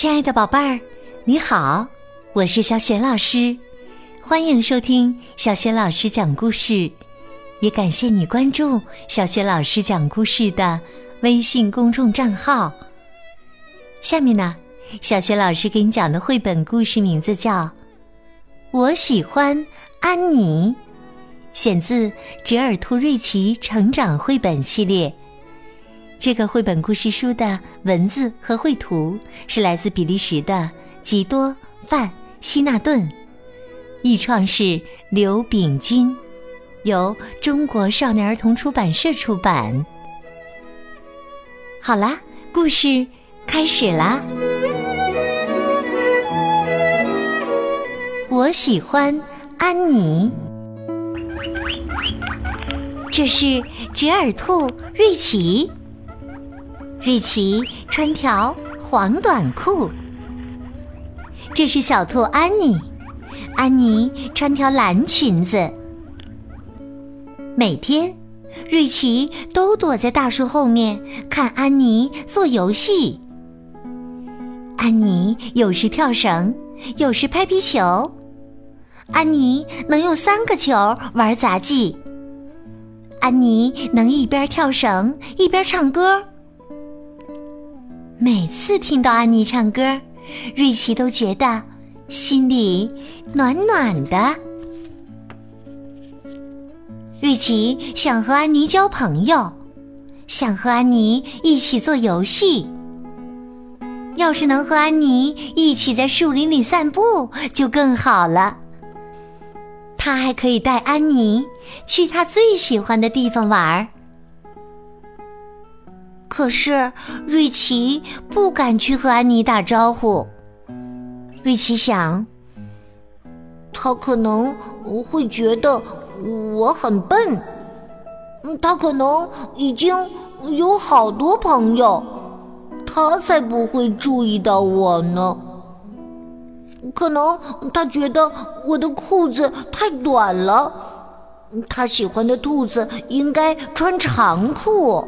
亲爱的宝贝儿，你好，我是小雪老师，欢迎收听小雪老师讲故事，也感谢你关注小雪老师讲故事的微信公众账号。下面呢，小雪老师给你讲的绘本故事名字叫《我喜欢安妮》，选自折耳兔瑞奇成长绘本系列。这个绘本故事书的文字和绘图是来自比利时的吉多·范希纳顿，译创是刘炳军，由中国少年儿童出版社出版。好啦，故事开始啦！我喜欢安妮，这是折耳兔瑞奇。瑞奇穿条黄短裤，这是小兔安妮。安妮穿条蓝裙子。每天，瑞奇都躲在大树后面看安妮做游戏。安妮有时跳绳，有时拍皮球。安妮能用三个球玩杂技。安妮能一边跳绳一边唱歌。每次听到安妮唱歌，瑞奇都觉得心里暖暖的。瑞奇想和安妮交朋友，想和安妮一起做游戏。要是能和安妮一起在树林里散步，就更好了。他还可以带安妮去他最喜欢的地方玩儿。可是，瑞奇不敢去和安妮打招呼。瑞奇想，他可能会觉得我很笨，他可能已经有好多朋友，他才不会注意到我呢。可能他觉得我的裤子太短了，他喜欢的兔子应该穿长裤。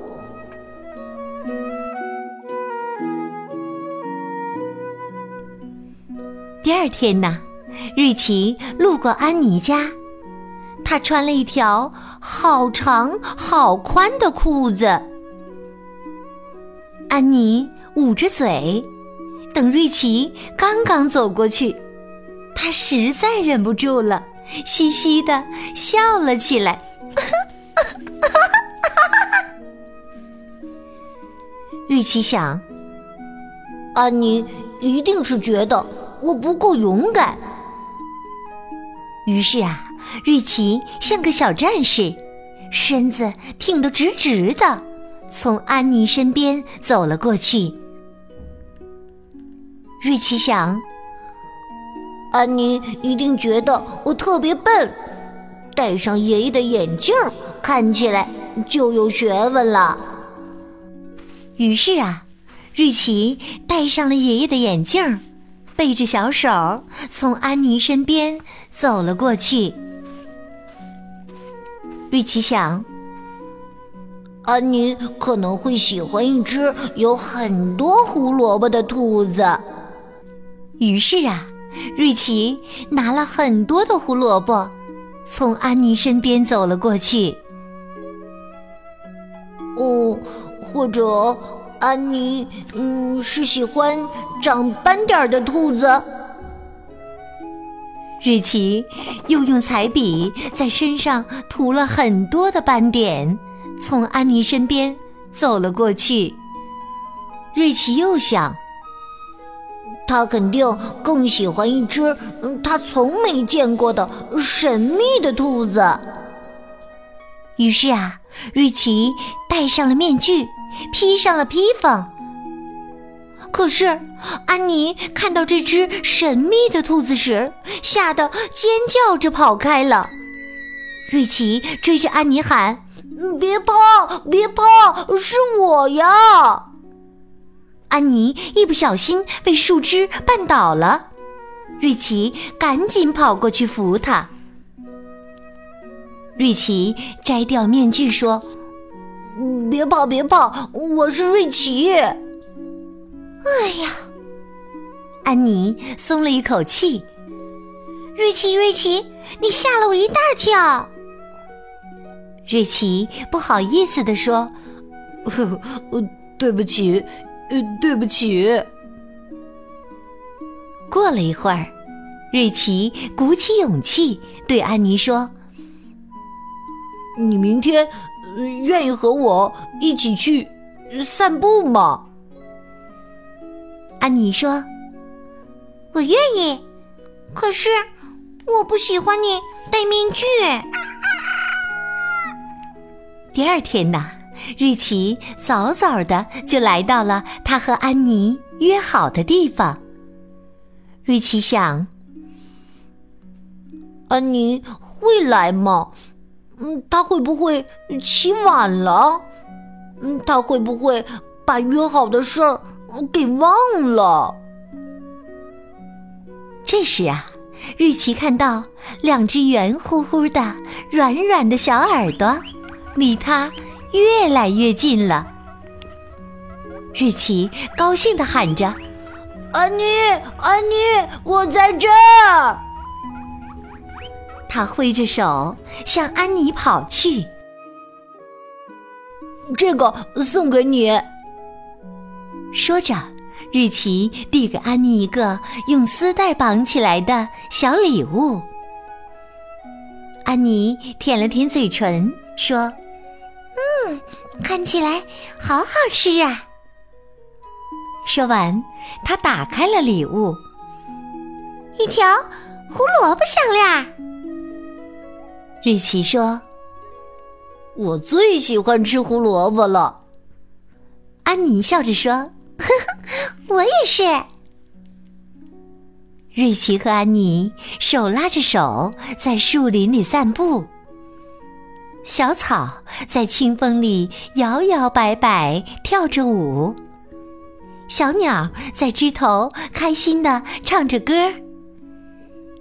第二天呢，瑞奇路过安妮家，她穿了一条好长好宽的裤子。安妮捂着嘴，等瑞奇刚刚走过去，她实在忍不住了，嘻嘻的笑了起来。瑞奇想，安妮一定是觉得。我不够勇敢，于是啊，瑞奇像个小战士，身子挺得直直的，从安妮身边走了过去。瑞奇想，安妮一定觉得我特别笨，戴上爷爷的眼镜看起来就有学问了。于是啊，瑞奇戴上了爷爷的眼镜儿。背着小手，从安妮身边走了过去。瑞奇想，安妮可能会喜欢一只有很多胡萝卜的兔子。于是啊，瑞奇拿了很多的胡萝卜，从安妮身边走了过去。哦，或者。安妮，嗯，是喜欢长斑点的兔子。瑞奇又用彩笔在身上涂了很多的斑点，从安妮身边走了过去。瑞奇又想，他肯定更喜欢一只他从没见过的神秘的兔子。于是啊，瑞奇戴上了面具。披上了披风，可是安妮看到这只神秘的兔子时，吓得尖叫着跑开了。瑞奇追着安妮喊：“别怕，别怕，是我呀！”安妮一不小心被树枝绊倒了，瑞奇赶紧跑过去扶她。瑞奇摘掉面具说。别跑，别跑！我是瑞奇。哎呀，安妮松了一口气。瑞奇，瑞奇，你吓了我一大跳。瑞奇不好意思地说：“ 对不起，呃，对不起。”过了一会儿，瑞奇鼓起勇气对安妮说：“你明天愿意和我一起去散步吗？”安妮说：“我愿意，可是我不喜欢你戴面具。”第二天呢，瑞奇早早的就来到了他和安妮约好的地方。瑞奇想：“安妮会来吗？嗯，他会不会起晚了？嗯，他会不会把约好的事儿给忘了？”这时啊，瑞奇看到两只圆乎乎的、软软的小耳朵。离他越来越近了，瑞奇高兴的喊着：“安妮，安妮，我在这儿！”他挥着手向安妮跑去。这个送给你。说着，日奇递给安妮一个用丝带绑起来的小礼物。安妮舔了舔嘴唇，说。嗯，看起来好好吃啊！说完，他打开了礼物，一条胡萝卜项链。瑞奇说：“我最喜欢吃胡萝卜了。”安妮笑着说：“呵呵，我也是。”瑞奇和安妮手拉着手在树林里散步。小草在清风里摇摇摆摆跳着舞，小鸟在枝头开心的唱着歌。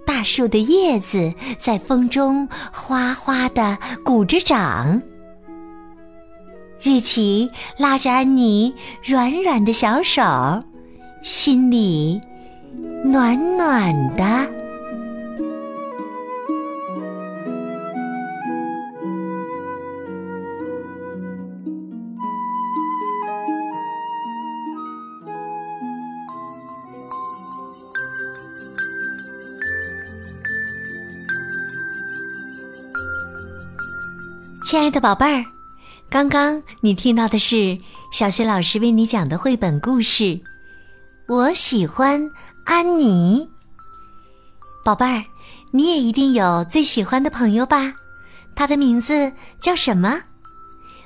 大树的叶子在风中哗哗的鼓着掌。瑞奇拉着安妮软软的小手，心里暖暖的。亲爱的宝贝儿，刚刚你听到的是小学老师为你讲的绘本故事。我喜欢安妮。宝贝儿，你也一定有最喜欢的朋友吧？他的名字叫什么？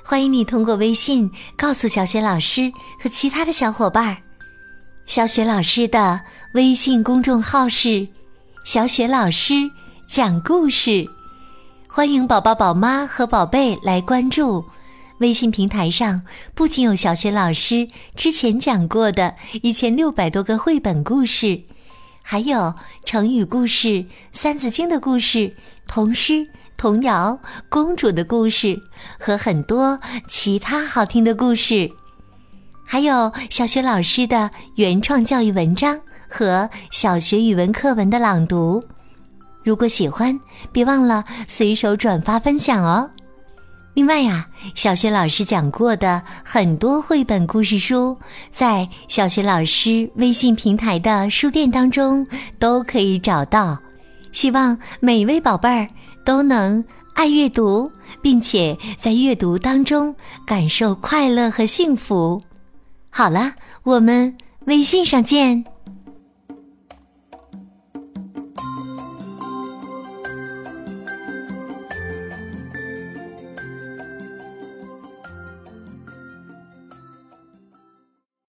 欢迎你通过微信告诉小雪老师和其他的小伙伴。小雪老师的微信公众号是“小雪老师讲故事”。欢迎宝宝、宝妈和宝贝来关注微信平台上，不仅有小学老师之前讲过的一千六百多个绘本故事，还有成语故事、三字经的故事、童诗、童谣、公主的故事和很多其他好听的故事，还有小学老师的原创教育文章和小学语文课文的朗读。如果喜欢，别忘了随手转发分享哦。另外呀，小学老师讲过的很多绘本故事书，在小学老师微信平台的书店当中都可以找到。希望每位宝贝儿都能爱阅读，并且在阅读当中感受快乐和幸福。好了，我们微信上见。